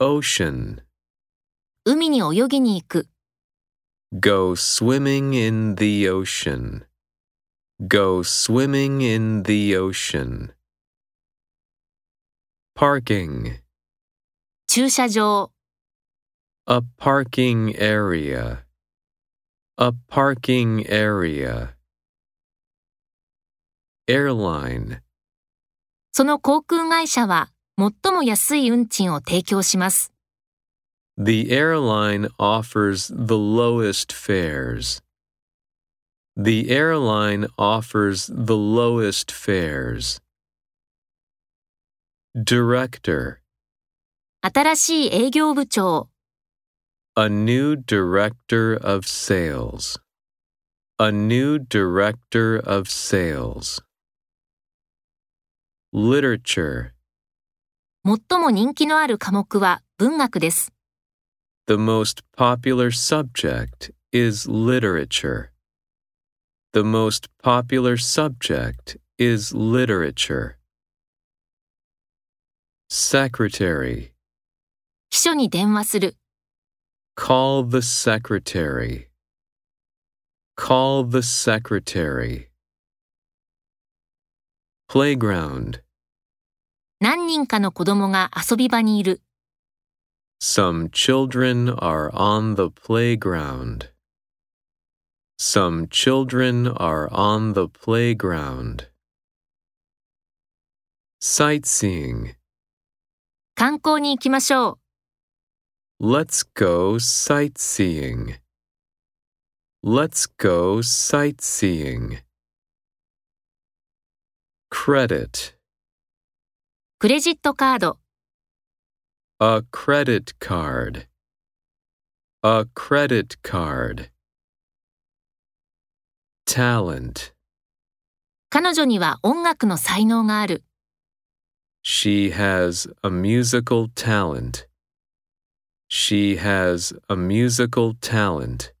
ocean. 海に泳ぎに行く。Go swimming in the ocean. Go swimming in the ocean. Parking. 駐車場。A parking area. A parking area. Airline. その航空会社は最も安い運賃を提供します。 The airline offers the lowest fares. The airline offers the lowest fares. Director. 新しい営業部長。 A new director of sales. A new director of sales. Literature. 最も人気のある科目は文学です。The most popular subject is literature. The most popular subject is literature. Secretary. 秘書に電話する。Call the secretary. Call the secretary. Playground. 何人かの子供が遊び場にいる。Some children are on the playground. Some children are on the playground. Sightseeing. 観光に行きましょう。Let's go sightseeing. Let's go sightseeing. Credit. クレジットカード。A credit card. A credit card. Talent. 彼女には音楽の才能がある。She has a musical talent. She has a musical talent.